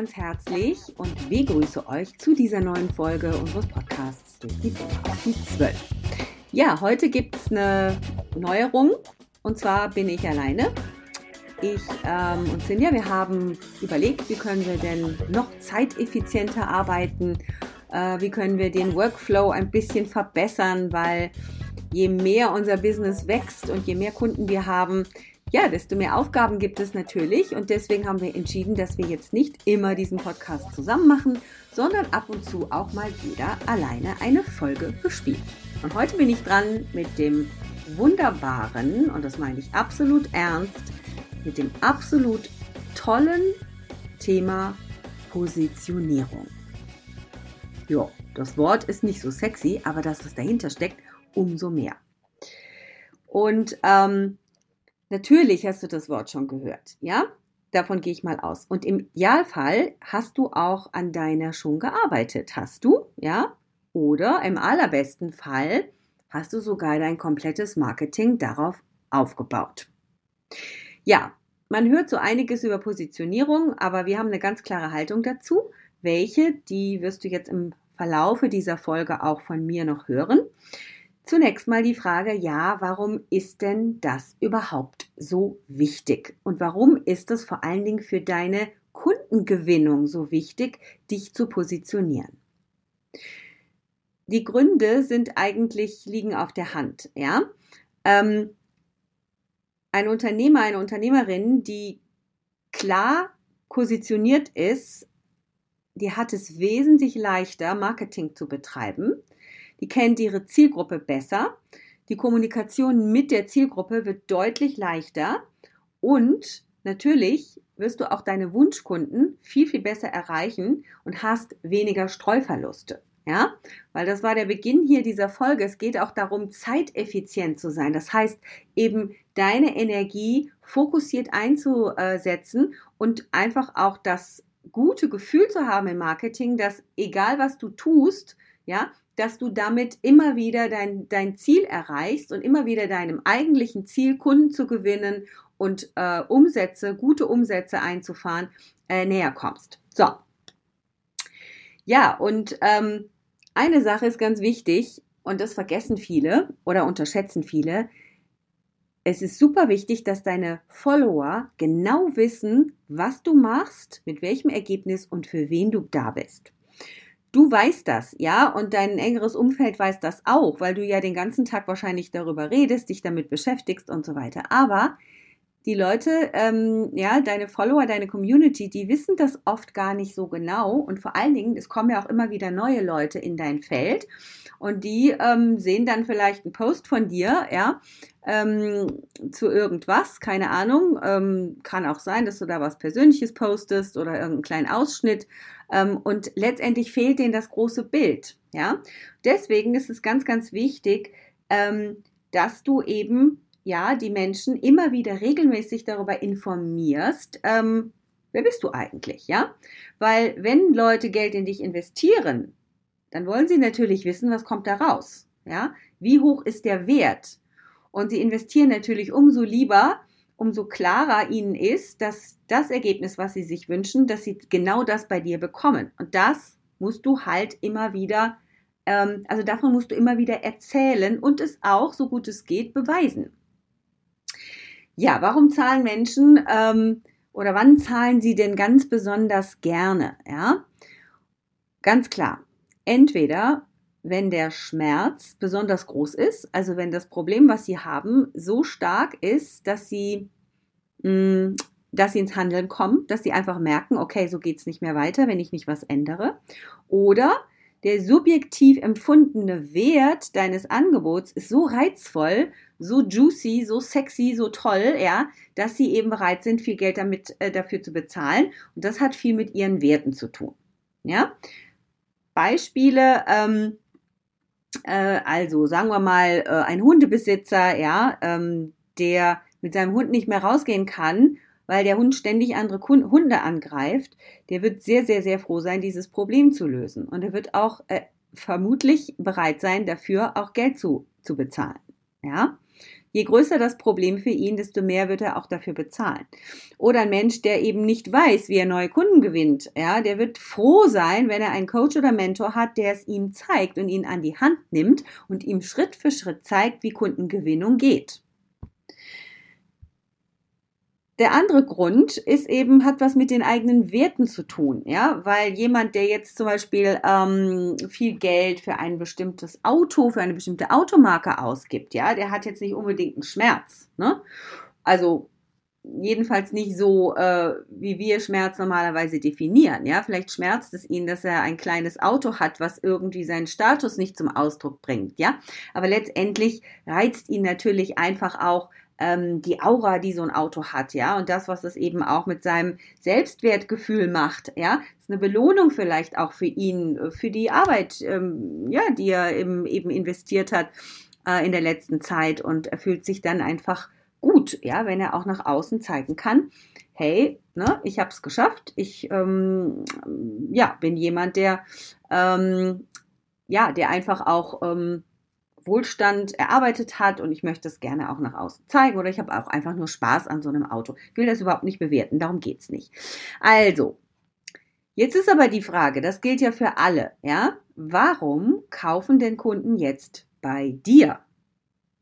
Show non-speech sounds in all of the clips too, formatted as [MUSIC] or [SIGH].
Ganz herzlich und begrüße euch zu dieser neuen Folge unseres Podcasts durch die auf die 12. Ja, heute gibt es eine Neuerung und zwar bin ich alleine. Ich ähm, und Cindy, wir haben überlegt, wie können wir denn noch zeiteffizienter arbeiten, äh, wie können wir den Workflow ein bisschen verbessern, weil je mehr unser Business wächst und je mehr Kunden wir haben, ja, desto mehr Aufgaben gibt es natürlich und deswegen haben wir entschieden, dass wir jetzt nicht immer diesen Podcast zusammen machen, sondern ab und zu auch mal jeder alleine eine Folge bespielt. Und heute bin ich dran mit dem wunderbaren, und das meine ich absolut ernst, mit dem absolut tollen Thema Positionierung. Ja, das Wort ist nicht so sexy, aber das, was dahinter steckt, umso mehr. Und ähm, Natürlich hast du das Wort schon gehört, ja? Davon gehe ich mal aus. Und im Idealfall hast du auch an deiner schon gearbeitet. Hast du, ja? Oder im allerbesten Fall hast du sogar dein komplettes Marketing darauf aufgebaut. Ja, man hört so einiges über Positionierung, aber wir haben eine ganz klare Haltung dazu. Welche, die wirst du jetzt im Verlaufe dieser Folge auch von mir noch hören. Zunächst mal die Frage, ja, warum ist denn das überhaupt so wichtig? Und warum ist es vor allen Dingen für deine Kundengewinnung so wichtig, dich zu positionieren? Die Gründe sind eigentlich, liegen auf der Hand, ja. Ähm, ein Unternehmer, eine Unternehmerin, die klar positioniert ist, die hat es wesentlich leichter, Marketing zu betreiben, die kennt ihre Zielgruppe besser. Die Kommunikation mit der Zielgruppe wird deutlich leichter und natürlich wirst du auch deine Wunschkunden viel, viel besser erreichen und hast weniger Streuverluste. Ja, weil das war der Beginn hier dieser Folge. Es geht auch darum, zeiteffizient zu sein. Das heißt, eben deine Energie fokussiert einzusetzen und einfach auch das gute Gefühl zu haben im Marketing, dass egal was du tust, ja, dass du damit immer wieder dein, dein Ziel erreichst und immer wieder deinem eigentlichen Ziel, Kunden zu gewinnen und äh, Umsätze, gute Umsätze einzufahren, äh, näher kommst. So. Ja, und ähm, eine Sache ist ganz wichtig und das vergessen viele oder unterschätzen viele. Es ist super wichtig, dass deine Follower genau wissen, was du machst, mit welchem Ergebnis und für wen du da bist. Du weißt das, ja, und dein engeres Umfeld weiß das auch, weil du ja den ganzen Tag wahrscheinlich darüber redest, dich damit beschäftigst und so weiter. Aber die Leute, ähm, ja, deine Follower, deine Community, die wissen das oft gar nicht so genau. Und vor allen Dingen, es kommen ja auch immer wieder neue Leute in dein Feld und die ähm, sehen dann vielleicht einen Post von dir, ja, ähm, zu irgendwas, keine Ahnung. Ähm, kann auch sein, dass du da was Persönliches postest oder irgendeinen kleinen Ausschnitt ähm, und letztendlich fehlt denen das große Bild. Ja, deswegen ist es ganz, ganz wichtig, ähm, dass du eben ja die Menschen immer wieder regelmäßig darüber informierst. Ähm, wer bist du eigentlich? Ja, weil wenn Leute Geld in dich investieren, dann wollen sie natürlich wissen, was kommt da raus. Ja, wie hoch ist der Wert? Und sie investieren natürlich umso lieber, umso klarer ihnen ist, dass das Ergebnis, was sie sich wünschen, dass sie genau das bei dir bekommen. Und das musst du halt immer wieder, ähm, also davon musst du immer wieder erzählen und es auch, so gut es geht, beweisen. Ja, warum zahlen Menschen ähm, oder wann zahlen Sie denn ganz besonders gerne? Ja, ganz klar. Entweder wenn der Schmerz besonders groß ist, also wenn das Problem, was Sie haben, so stark ist, dass Sie, mh, mm, dass Sie ins Handeln kommen, dass Sie einfach merken, okay, so geht's nicht mehr weiter, wenn ich nicht was ändere. Oder der subjektiv empfundene Wert deines Angebots ist so reizvoll, so juicy, so sexy, so toll, ja, dass sie eben bereit sind, viel Geld damit äh, dafür zu bezahlen. Und das hat viel mit ihren Werten zu tun. Ja, Beispiele. Ähm, äh, also sagen wir mal äh, ein Hundebesitzer, ja, ähm, der mit seinem Hund nicht mehr rausgehen kann weil der Hund ständig andere Hunde angreift, der wird sehr, sehr, sehr froh sein, dieses Problem zu lösen. Und er wird auch äh, vermutlich bereit sein, dafür auch Geld zu, zu bezahlen. Ja? Je größer das Problem für ihn, desto mehr wird er auch dafür bezahlen. Oder ein Mensch, der eben nicht weiß, wie er neue Kunden gewinnt, ja, der wird froh sein, wenn er einen Coach oder Mentor hat, der es ihm zeigt und ihn an die Hand nimmt und ihm Schritt für Schritt zeigt, wie Kundengewinnung geht. Der andere Grund ist eben, hat was mit den eigenen Werten zu tun, ja, weil jemand, der jetzt zum Beispiel ähm, viel Geld für ein bestimmtes Auto, für eine bestimmte Automarke ausgibt, ja, der hat jetzt nicht unbedingt einen Schmerz, ne? Also jedenfalls nicht so, äh, wie wir Schmerz normalerweise definieren. Ja, vielleicht schmerzt es ihn, dass er ein kleines Auto hat, was irgendwie seinen Status nicht zum Ausdruck bringt. Ja, aber letztendlich reizt ihn natürlich einfach auch ähm, die Aura, die so ein Auto hat, ja, und das, was es eben auch mit seinem Selbstwertgefühl macht, ja, ist eine Belohnung vielleicht auch für ihn, äh, für die Arbeit, ähm, ja, die er eben, eben investiert hat äh, in der letzten Zeit. Und er fühlt sich dann einfach gut, ja, wenn er auch nach außen zeigen kann, hey, ne, ich habe es geschafft, ich ähm, ja, bin jemand, der ähm, ja, der einfach auch ähm, Wohlstand erarbeitet hat und ich möchte es gerne auch nach außen zeigen oder ich habe auch einfach nur Spaß an so einem Auto. Ich will das überhaupt nicht bewerten, darum geht es nicht. Also, jetzt ist aber die Frage, das gilt ja für alle, ja? Warum kaufen denn Kunden jetzt bei dir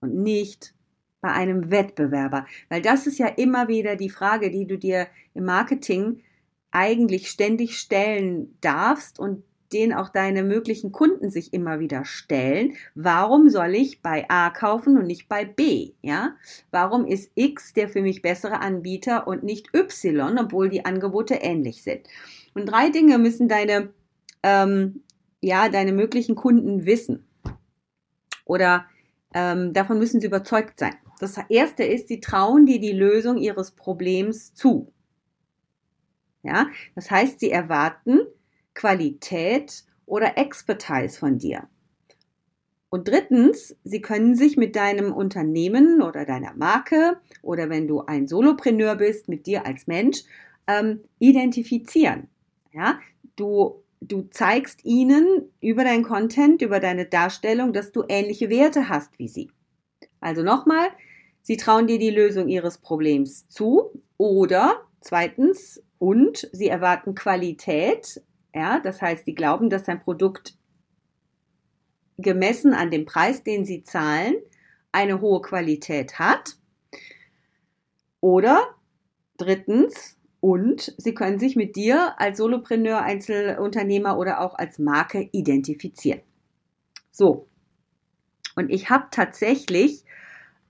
und nicht bei einem Wettbewerber? Weil das ist ja immer wieder die Frage, die du dir im Marketing eigentlich ständig stellen darfst und den auch deine möglichen Kunden sich immer wieder stellen. Warum soll ich bei A kaufen und nicht bei B? Ja? Warum ist X der für mich bessere Anbieter und nicht Y, obwohl die Angebote ähnlich sind? Und drei Dinge müssen deine, ähm, ja, deine möglichen Kunden wissen. Oder ähm, davon müssen sie überzeugt sein. Das erste ist, sie trauen dir die Lösung ihres Problems zu. Ja, das heißt, sie erwarten, Qualität oder Expertise von dir. Und drittens, sie können sich mit deinem Unternehmen oder deiner Marke oder wenn du ein Solopreneur bist, mit dir als Mensch, ähm, identifizieren. Ja, du, du zeigst ihnen über dein Content, über deine Darstellung, dass du ähnliche Werte hast wie sie. Also nochmal, sie trauen dir die Lösung ihres Problems zu oder zweitens, und sie erwarten Qualität ja, das heißt, die glauben, dass ein Produkt gemessen an dem Preis, den sie zahlen, eine hohe Qualität hat. Oder drittens, und sie können sich mit dir als Solopreneur, Einzelunternehmer oder auch als Marke identifizieren. So. Und ich habe tatsächlich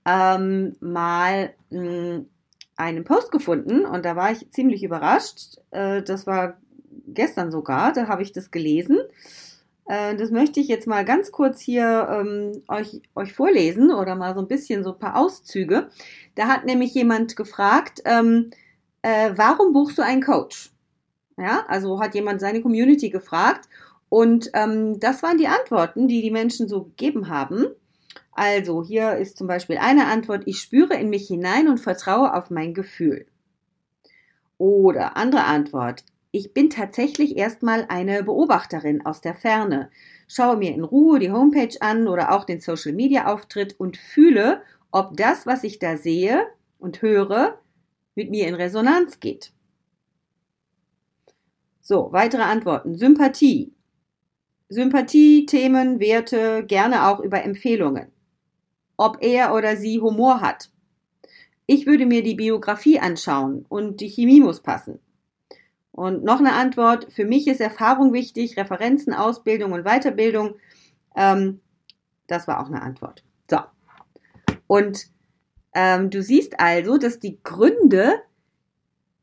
ähm, mal mh, hm, einen Post gefunden und da war ich ziemlich überrascht. Äh, das war gestern sogar, da habe ich das gelesen. Äh, das möchte ich jetzt mal ganz kurz hier ähm, euch, euch vorlesen oder mal so ein bisschen so ein paar Auszüge. Da hat nämlich jemand gefragt, ähm, äh, warum buchst du einen Coach? Ja, also hat jemand seine Community gefragt und ähm, das waren die Antworten, die die Menschen so gegeben haben. Also hier ist zum Beispiel eine Antwort, ich spüre in mich hinein und vertraue auf mein Gefühl. Oder andere Antwort, ich bin tatsächlich erstmal eine Beobachterin aus der Ferne, schaue mir in Ruhe die Homepage an oder auch den Social Media Auftritt und fühle, ob das, was ich da sehe und höre, mit mir in Resonanz geht. So, weitere Antworten. Sympathie. Sympathie, Themen, Werte, gerne auch über Empfehlungen. Ob er oder sie Humor hat. ich würde mir die Biografie anschauen und die Chemie muss passen. Und noch eine Antwort, für mich ist Erfahrung wichtig, Referenzen, Ausbildung und Weiterbildung. Ähm, das war auch eine Antwort. So. Und ähm, du siehst also, dass die Gründe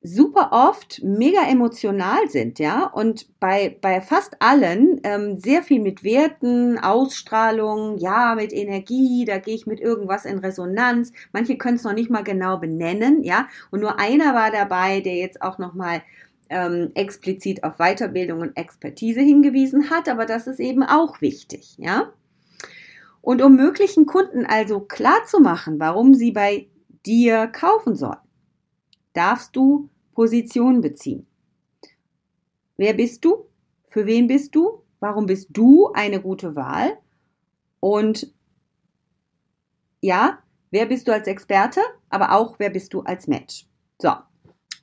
super oft mega emotional sind, ja, und bei, bei fast allen ähm, sehr viel mit Werten, Ausstrahlung, ja, mit Energie, da gehe ich mit irgendwas in Resonanz. Manche können es noch nicht mal genau benennen, ja, und nur einer war dabei, der jetzt auch nochmal ähm, explizit auf Weiterbildung und Expertise hingewiesen hat, aber das ist eben auch wichtig, ja. Und um möglichen Kunden also klar zu machen, warum sie bei dir kaufen sollen, darfst du Position beziehen. Wer bist du? Für wen bist du? Warum bist du eine gute Wahl? Und ja, wer bist du als Experte, aber auch wer bist du als Mensch? So,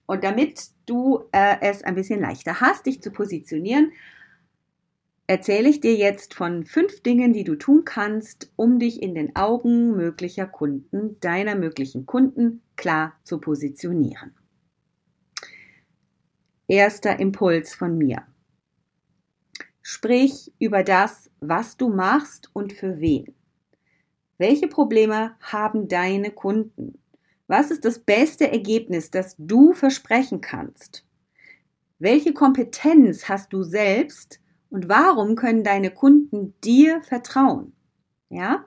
und damit du äh, es ein bisschen leichter hast, dich zu positionieren, erzähle ich dir jetzt von fünf Dingen, die du tun kannst, um dich in den Augen möglicher Kunden, deiner möglichen Kunden, klar zu positionieren. Erster Impuls von mir. Sprich über das, was du machst und für wen. Welche Probleme haben deine Kunden? Was ist das beste Ergebnis, das du versprechen kannst? Welche Kompetenz hast du selbst, und warum können deine Kunden dir vertrauen? Ja,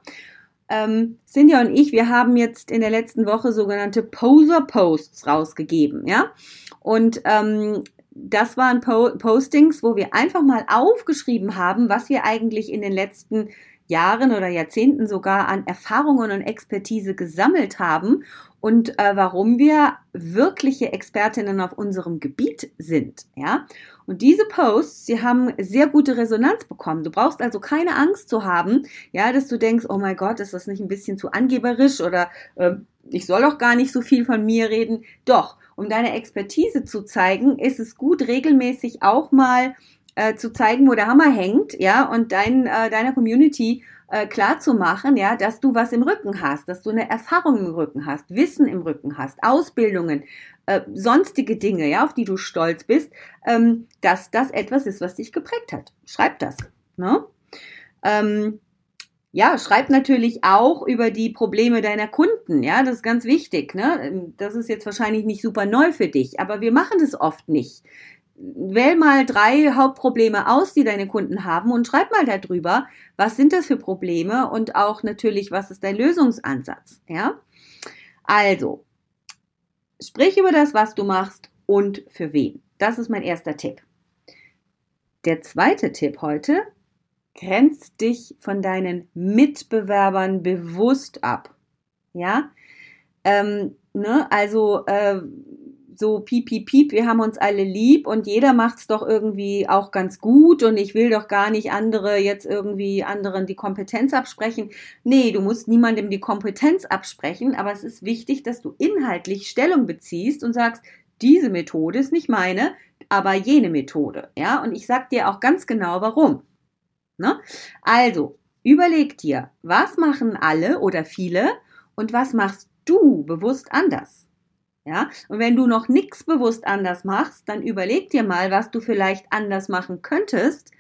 ähm, Cynthia und ich, wir haben jetzt in der letzten Woche sogenannte Poser-Posts rausgegeben, ja. Und ähm, das waren po Postings, wo wir einfach mal aufgeschrieben haben, was wir eigentlich in den letzten Jahren oder Jahrzehnten sogar an Erfahrungen und Expertise gesammelt haben und äh, warum wir wirkliche Expertinnen auf unserem Gebiet sind, ja. Und diese Posts, sie haben sehr gute Resonanz bekommen. Du brauchst also keine Angst zu haben, ja, dass du denkst, oh mein Gott, ist das nicht ein bisschen zu angeberisch oder äh, ich soll doch gar nicht so viel von mir reden. Doch, um deine Expertise zu zeigen, ist es gut, regelmäßig auch mal äh, zu zeigen, wo der Hammer hängt, ja, und dein, äh, deiner Community äh, klar zu machen, ja, dass du was im Rücken hast, dass du eine Erfahrung im Rücken hast, Wissen im Rücken hast, Ausbildungen, äh, sonstige Dinge, ja, auf die du stolz bist, ähm, dass das etwas ist, was dich geprägt hat. Schreib das. Ne? Ähm, ja, schreib natürlich auch über die Probleme deiner Kunden. Ja, das ist ganz wichtig. Ne? Ähm, das ist jetzt wahrscheinlich nicht super neu für dich, aber wir machen das oft nicht wähl mal drei Hauptprobleme aus, die deine Kunden haben und schreib mal darüber, was sind das für Probleme und auch natürlich, was ist dein Lösungsansatz, ja? Also, sprich über das, was du machst und für wen. Das ist mein erster Tipp. Der zweite Tipp heute, grenzt dich von deinen Mitbewerbern bewusst ab. Ja, ähm, ne, also äh, so piep, piep, piep, wir haben uns alle lieb und jeder macht's doch irgendwie auch ganz gut und ich will doch gar nicht andere jetzt irgendwie anderen die Kompetenz absprechen. Nee, du musst niemandem die Kompetenz absprechen, aber es ist wichtig, dass du inhaltlich Stellung beziehst und sagst, diese Methode ist nicht meine, aber jene Methode, ja, und ich sag dir auch ganz genau warum. Ne? Also, überleg dir, was machen alle oder viele und was machst du bewusst anders? Ja, und wenn du noch nichts bewusst anders machst, dann überleg dir mal, was du vielleicht anders machen könntest,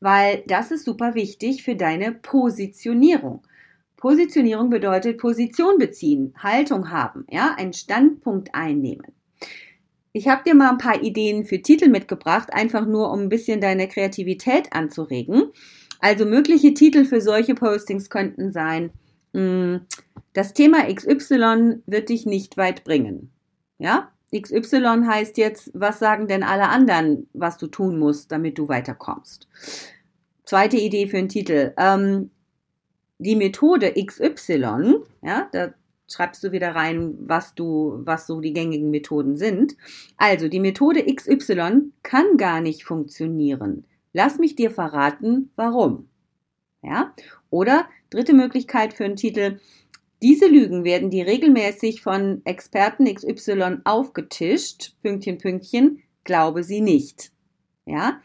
weil das ist super wichtig für deine Positionierung. Positionierung bedeutet Position beziehen, Haltung haben, ja, einen Standpunkt einnehmen. Ich habe dir mal ein paar Ideen für Titel mitgebracht, einfach nur um ein bisschen deine Kreativität anzuregen. Also mögliche Titel für solche Postings könnten sein, mm, das Thema XY wird dich nicht weit bringen. Ja? XY heißt jetzt, was sagen denn alle anderen, was du tun musst, damit du weiterkommst. Zweite Idee für einen Titel. Ähm, die Methode XY, ja, da schreibst du wieder rein, was du, was so die gängigen Methoden sind. Also, die Methode XY kann gar nicht funktionieren. Lass mich dir verraten, warum. Ja? Oder dritte Möglichkeit für einen Titel, diese Lügen werden dir regelmäßig von Experten XY aufgetischt. Pünktchen, Pünktchen, glaube sie nicht. Ja?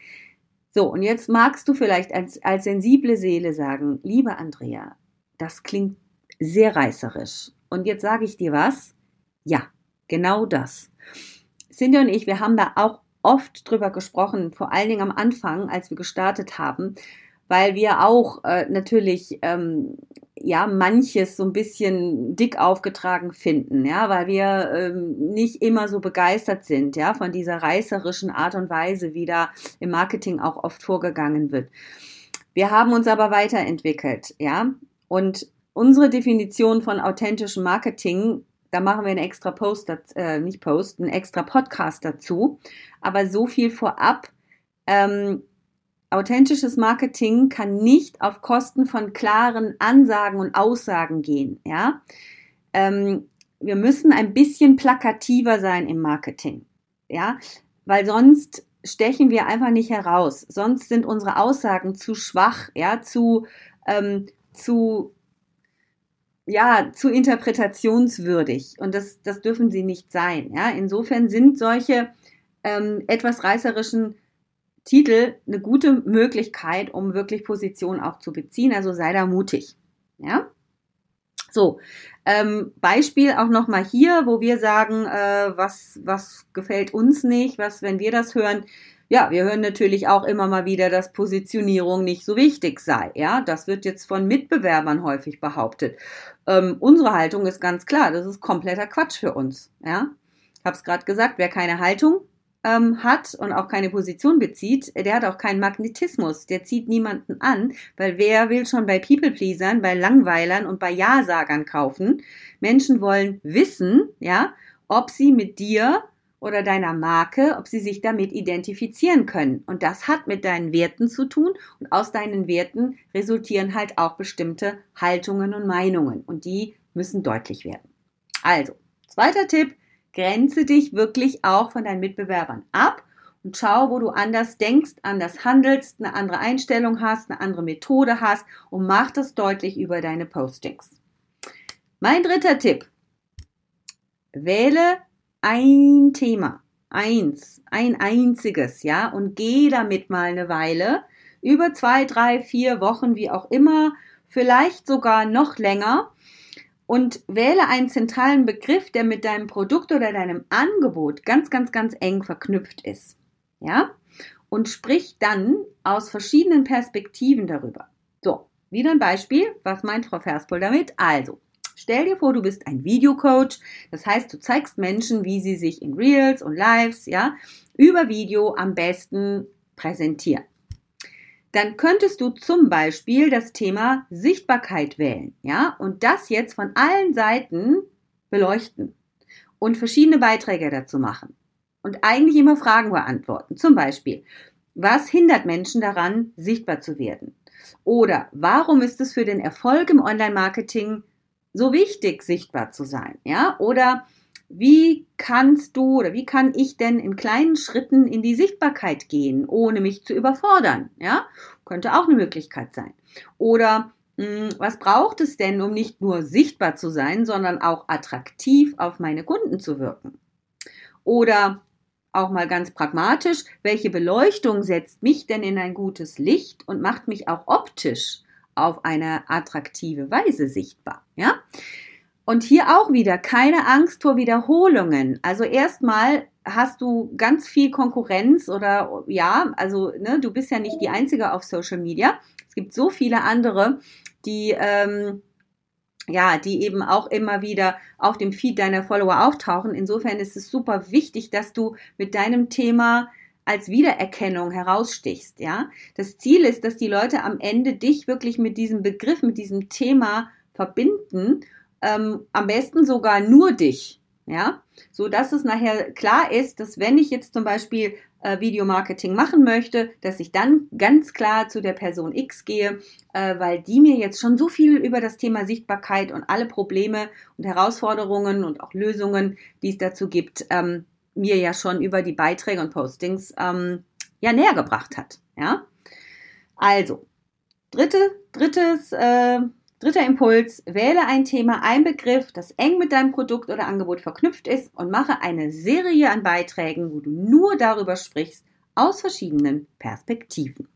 So, und jetzt magst du vielleicht als, als sensible Seele sagen, liebe Andrea, das klingt sehr reißerisch. Und jetzt sage ich dir was, Ja, genau das. Cindy und ich, wir haben da auch oft drüber gesprochen, vor allen Dingen am Anfang, als wir gestartet haben, weil wir auch äh, natürlich ähm, ja manches so ein bisschen dick aufgetragen finden, ja, weil wir ähm, nicht immer so begeistert sind, ja, von dieser reißerischen Art und Weise, wie da im Marketing auch oft vorgegangen wird. Wir haben uns aber weiterentwickelt, ja, und unsere Definition von authentischem Marketing, da machen wir einen extra Post, äh, nicht Post, einen extra Podcast dazu. Aber so viel vorab. Ähm, authentisches Marketing kann nicht auf Kosten von klaren Ansagen und Aussagen gehen. Ja, ähm, wir müssen ein bisschen plakativer sein im Marketing. Ja, weil sonst stechen wir einfach nicht heraus. Sonst sind unsere Aussagen zu schwach, ja, zu, ähm, zu, ja, zu interpretationswürdig. Und das, das dürfen sie nicht sein. Ja, insofern sind solche ähm, etwas reißerischen Titel eine gute Möglichkeit, um wirklich Position auch zu beziehen. Also sei da mutig. Ja. So, ähm, Beispiel auch nochmal hier, wo wir sagen, äh, was, was gefällt uns nicht, was, wenn wir das hören, ja, wir hören natürlich auch immer mal wieder, dass Positionierung nicht so wichtig sei. Ja, das wird jetzt von Mitbewerbern häufig behauptet. Ähm, unsere Haltung ist ganz klar, das ist kompletter Quatsch für uns. Ja, ich habe es gerade gesagt, wer keine Haltung ähm, hat und auch keine Position bezieht, der hat auch keinen Magnetismus. Der zieht niemanden an, weil wer will schon bei People-Pleasern, bei Langweilern und bei Ja-Sagern kaufen? Menschen wollen wissen, ja, ob sie mit dir oder deiner Marke, ob sie sich damit identifizieren können. Und das hat mit deinen Werten zu tun und aus deinen Werten resultieren halt auch bestimmte Haltungen und Meinungen und die müssen deutlich werden. Also, zweiter Tipp, Grenze dich wirklich auch von deinen Mitbewerbern ab und schau, wo du anders denkst, anders handelst, eine andere Einstellung hast, eine andere Methode hast und mach das deutlich über deine Postings. Mein dritter Tipp. Wähle ein Thema. Eins, ein einziges, ja, und geh damit mal eine Weile, über zwei, drei, vier Wochen, wie auch immer, vielleicht sogar noch länger und wähle einen zentralen Begriff, der mit deinem Produkt oder deinem Angebot ganz, ganz, ganz eng verknüpft ist. Ja? Und sprich dann aus verschiedenen Perspektiven darüber. So, wieder ein Beispiel. Was meint Frau Verspol damit? Also, stell dir vor, du bist ein Videocoach. Das heißt, du zeigst Menschen, wie sie sich in Reels und Lives, ja, über Video am besten präsentieren dann könntest du zum Beispiel das Thema Sichtbarkeit wählen, ja, und das jetzt von allen Seiten beleuchten und verschiedene Beiträge dazu machen und eigentlich immer Fragen beantworten. Zum Beispiel, was hindert Menschen daran, sichtbar zu werden? Oder warum ist es für den Erfolg im Online-Marketing so wichtig, sichtbar zu sein? Ja, oder wie kannst du oder wie kann ich denn in kleinen Schritten in die Sichtbarkeit gehen, ohne mich zu überfordern? Ja, könnte auch eine Möglichkeit sein. Oder hm, was braucht es denn, um nicht nur sichtbar zu sein, sondern auch attraktiv auf meine Kunden zu wirken? Oder auch mal ganz pragmatisch, welche Beleuchtung setzt mich denn in ein gutes Licht und macht mich auch optisch auf eine attraktive Weise sichtbar? Ja? Und hier auch wieder keine Angst vor Wiederholungen. Also erstmal hast du ganz viel Konkurrenz oder ja, also ne, du bist ja nicht die Einzige auf Social Media. Es gibt so viele andere, die ähm, ja, die eben auch immer wieder auf dem Feed deiner Follower auftauchen. Insofern ist es super wichtig, dass du mit deinem Thema als Wiedererkennung herausstichst, ja. Das Ziel ist, dass die Leute am Ende dich wirklich mit diesem Begriff, mit diesem Thema verbinden ähm, am besten sogar nur dich, ja, so dass es nachher klar ist, dass wenn ich jetzt zum Beispiel äh, Videomarketing machen möchte, dass ich dann ganz klar zu der Person X gehe, äh, weil die mir jetzt schon so viel über das Thema Sichtbarkeit und alle Probleme und Herausforderungen und auch Lösungen, die es dazu gibt, ähm, mir ja schon über die Beiträge und Postings ähm, ja näher gebracht hat, ja. Also dritte, drittes äh, Dritter Impuls, wähle ein Thema, ein Begriff, das eng mit deinem Produkt oder Angebot verknüpft ist und mache eine Serie an Beiträgen, wo du nur darüber sprichst, aus verschiedenen Perspektiven.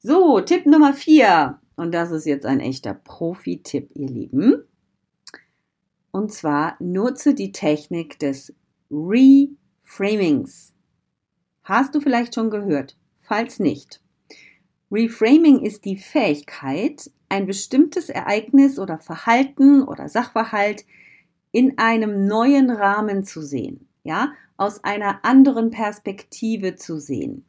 So, Tipp Nummer vier. Und das ist jetzt ein echter Profi-Tipp, ihr Lieben. Und zwar nutze die Technik des Reframings. Hast du vielleicht schon gehört? Falls nicht. Reframing ist die Fähigkeit, ein bestimmtes Ereignis oder Verhalten oder Sachverhalt in einem neuen Rahmen zu sehen, ja, aus einer anderen Perspektive zu sehen.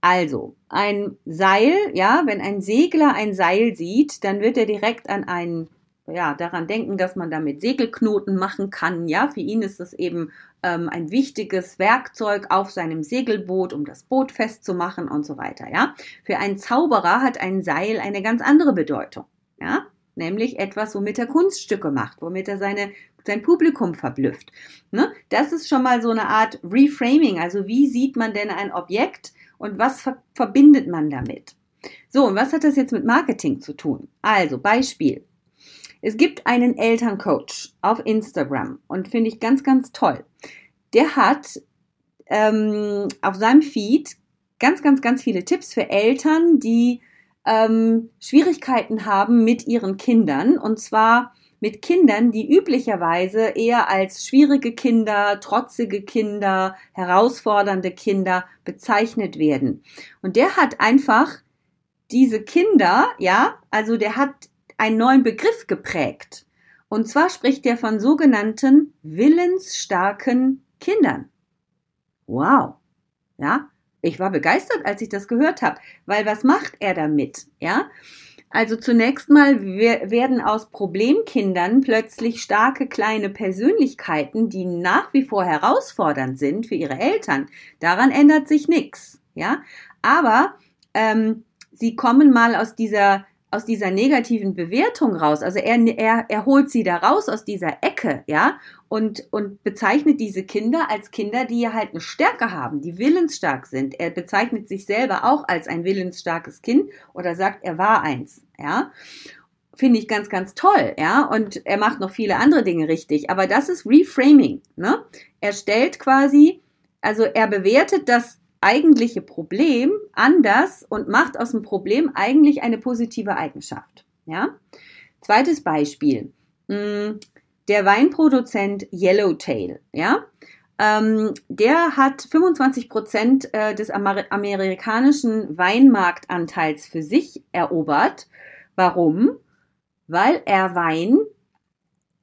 Also, ein Seil, ja, wenn ein Segler ein Seil sieht, dann wird er direkt an einen ja, daran denken, dass man damit Segelknoten machen kann. Ja, für ihn ist es eben ähm, ein wichtiges Werkzeug auf seinem Segelboot, um das Boot festzumachen und so weiter. Ja, für einen Zauberer hat ein Seil eine ganz andere Bedeutung. Ja, nämlich etwas, womit er Kunststücke macht, womit er seine sein Publikum verblüfft. Ne? Das ist schon mal so eine Art Reframing. Also wie sieht man denn ein Objekt und was ver verbindet man damit? So, und was hat das jetzt mit Marketing zu tun? Also, Beispiel. Es gibt einen Elterncoach auf Instagram und finde ich ganz, ganz toll. Der hat ähm, auf seinem Feed ganz, ganz, ganz viele Tipps für Eltern, die ähm, Schwierigkeiten haben mit ihren Kindern und zwar mit Kindern, die üblicherweise eher als schwierige Kinder, trotzige Kinder, herausfordernde Kinder bezeichnet werden. Und der hat einfach diese Kinder, ja, also der hat einen neuen Begriff geprägt. Und zwar spricht er von sogenannten willensstarken Kindern. Wow. Ja, ich war begeistert, als ich das gehört habe, weil was macht er damit? Ja, also zunächst mal werden aus Problemkindern plötzlich starke kleine Persönlichkeiten, die nach wie vor herausfordernd sind für ihre Eltern. Daran ändert sich nichts. Ja, aber ähm, sie kommen mal aus dieser aus dieser negativen Bewertung raus. Also er, er, er holt sie da raus aus dieser Ecke, ja, und, und bezeichnet diese Kinder als Kinder, die halt eine Stärke haben, die willensstark sind. Er bezeichnet sich selber auch als ein willensstarkes Kind oder sagt, er war eins, ja. Finde ich ganz, ganz toll, ja. Und er macht noch viele andere Dinge richtig. Aber das ist Reframing, ne? Er stellt quasi, also er bewertet das eigentliche Problem anders und macht aus dem Problem eigentlich eine positive Eigenschaft. Ja? Zweites Beispiel. Mm, der Weinproduzent Yellowtail, ja, ähm, der hat 25 Prozent äh, des amerikanischen Weinmarktanteils für sich erobert. Warum? Weil er Wein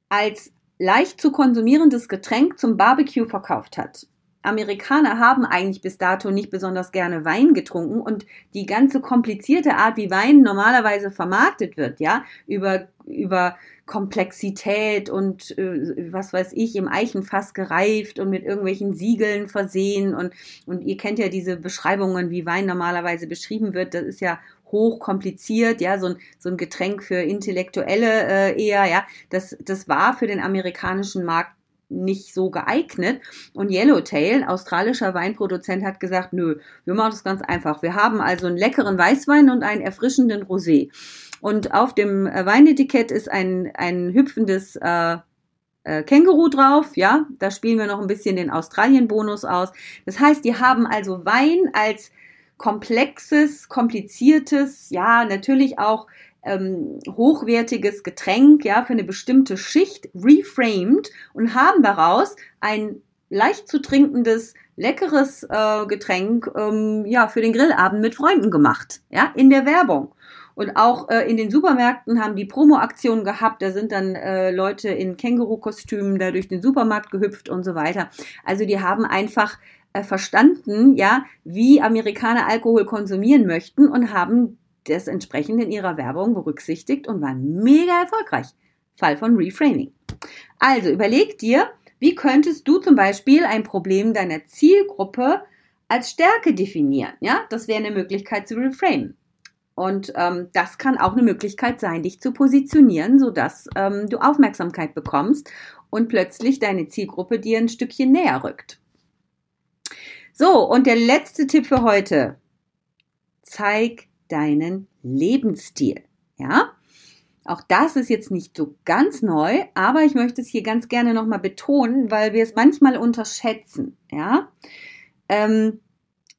als leicht zu konsumierendes Getränk zum Barbecue verkauft hat. Amerikaner haben eigentlich bis dato nicht besonders gerne Wein getrunken und die ganze komplizierte Art, wie Wein normalerweise vermarktet wird, ja, über, über Komplexität und äh, was weiß ich, im Eichenfass gereift und mit irgendwelchen Siegeln versehen und, und ihr kennt ja diese Beschreibungen, wie Wein normalerweise beschrieben wird, das ist ja hoch kompliziert, ja, so ein, so ein Getränk für Intellektuelle äh, eher, ja, das, das war für den amerikanischen Markt nicht so geeignet. Und Yellowtail, australischer Weinproduzent, hat gesagt, nö, wir machen das ganz einfach. Wir haben also einen leckeren Weißwein und einen erfrischenden Rosé. Und auf dem äh, Weinetikett ist ein, ein hüpfendes äh, äh, Känguru drauf, ja, da spielen wir noch ein bisschen den Australien-Bonus aus. Das heißt, die haben also Wein als komplexes, kompliziertes, ja, natürlich auch ähm, hochwertiges Getränk, ja, für eine bestimmte Schicht reframed und haben daraus ein leicht zu trinkendes, leckeres äh, Getränk, ähm, ja, für den Grillabend mit Freunden gemacht, ja, in der Werbung. Und auch äh, in den Supermärkten haben die Promo-Aktionen gehabt. Da sind dann äh, Leute in Känguru-Kostümen da durch den Supermarkt gehüpft und so weiter. Also die haben einfach äh, verstanden, ja, wie Amerikaner Alkohol konsumieren möchten und haben das entsprechend in ihrer Werbung berücksichtigt und waren mega erfolgreich. Fall von Reframing. Also überleg dir, wie könntest du zum Beispiel ein Problem deiner Zielgruppe als Stärke definieren? Ja, das wäre eine Möglichkeit zu reframen. Und ähm, das kann auch eine Möglichkeit sein, dich zu positionieren, sodass ähm, du Aufmerksamkeit bekommst und plötzlich deine Zielgruppe dir ein Stückchen näher rückt. So, und der letzte Tipp für heute. Zeig deinen Lebensstil. Ja? Auch das ist jetzt nicht so ganz neu, aber ich möchte es hier ganz gerne nochmal betonen, weil wir es manchmal unterschätzen. Ja? Ähm,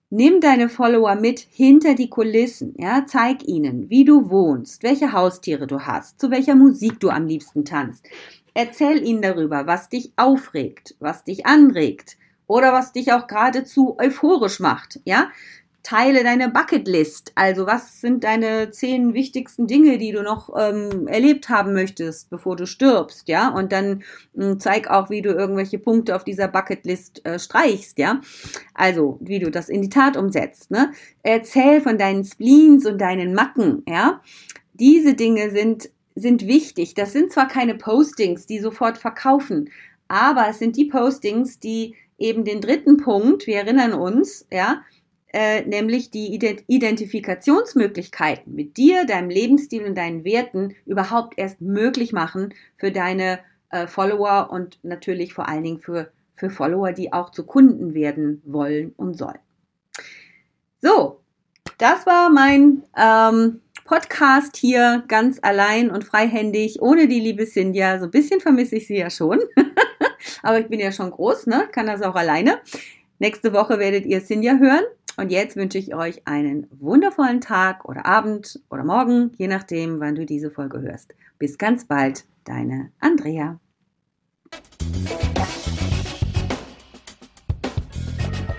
Nimm deine Follower mit hinter die Kulissen, ja, zeig ihnen, wie du wohnst, welche Haustiere du hast, zu welcher Musik du am liebsten tanzt. Erzähl ihnen darüber, was dich aufregt, was dich anregt oder was dich auch geradezu euphorisch macht, ja teile deine Bucketlist. Also was sind deine zehn wichtigsten Dinge, die du noch ähm, erlebt haben möchtest, bevor du stirbst, ja? Und dann mh, hm, zeig auch, wie du irgendwelche Punkte auf dieser Bucketlist äh, streichst, ja? Also wie du das in die Tat umsetzt. Ne? Erzähl von deinen Spleens und deinen Macken, ja? Diese Dinge sind sind wichtig. Das sind zwar keine Postings, die sofort verkaufen, aber es sind die Postings, die eben den dritten Punkt, wir erinnern uns, ja, äh, nämlich die Identifikationsmöglichkeiten mit dir, deinem Lebensstil und deinen Werten überhaupt erst möglich machen für deine äh, Follower und natürlich vor allen Dingen für, für Follower, die auch zu Kunden werden wollen und sollen. So, das war mein ähm, Podcast hier ganz allein und freihändig, ohne die liebe Cynthia. So ein bisschen vermisse ich sie ja schon. [LAUGHS] Aber ich bin ja schon groß, ne? Kann das auch alleine. Nächste Woche werdet ihr Cynthia hören. Und jetzt wünsche ich euch einen wundervollen Tag oder Abend oder Morgen, je nachdem, wann du diese Folge hörst. Bis ganz bald, deine Andrea.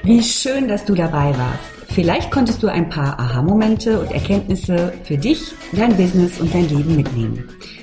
Wie schön, dass du dabei warst. Vielleicht konntest du ein paar Aha-Momente und Erkenntnisse für dich, dein Business und dein Leben mitnehmen.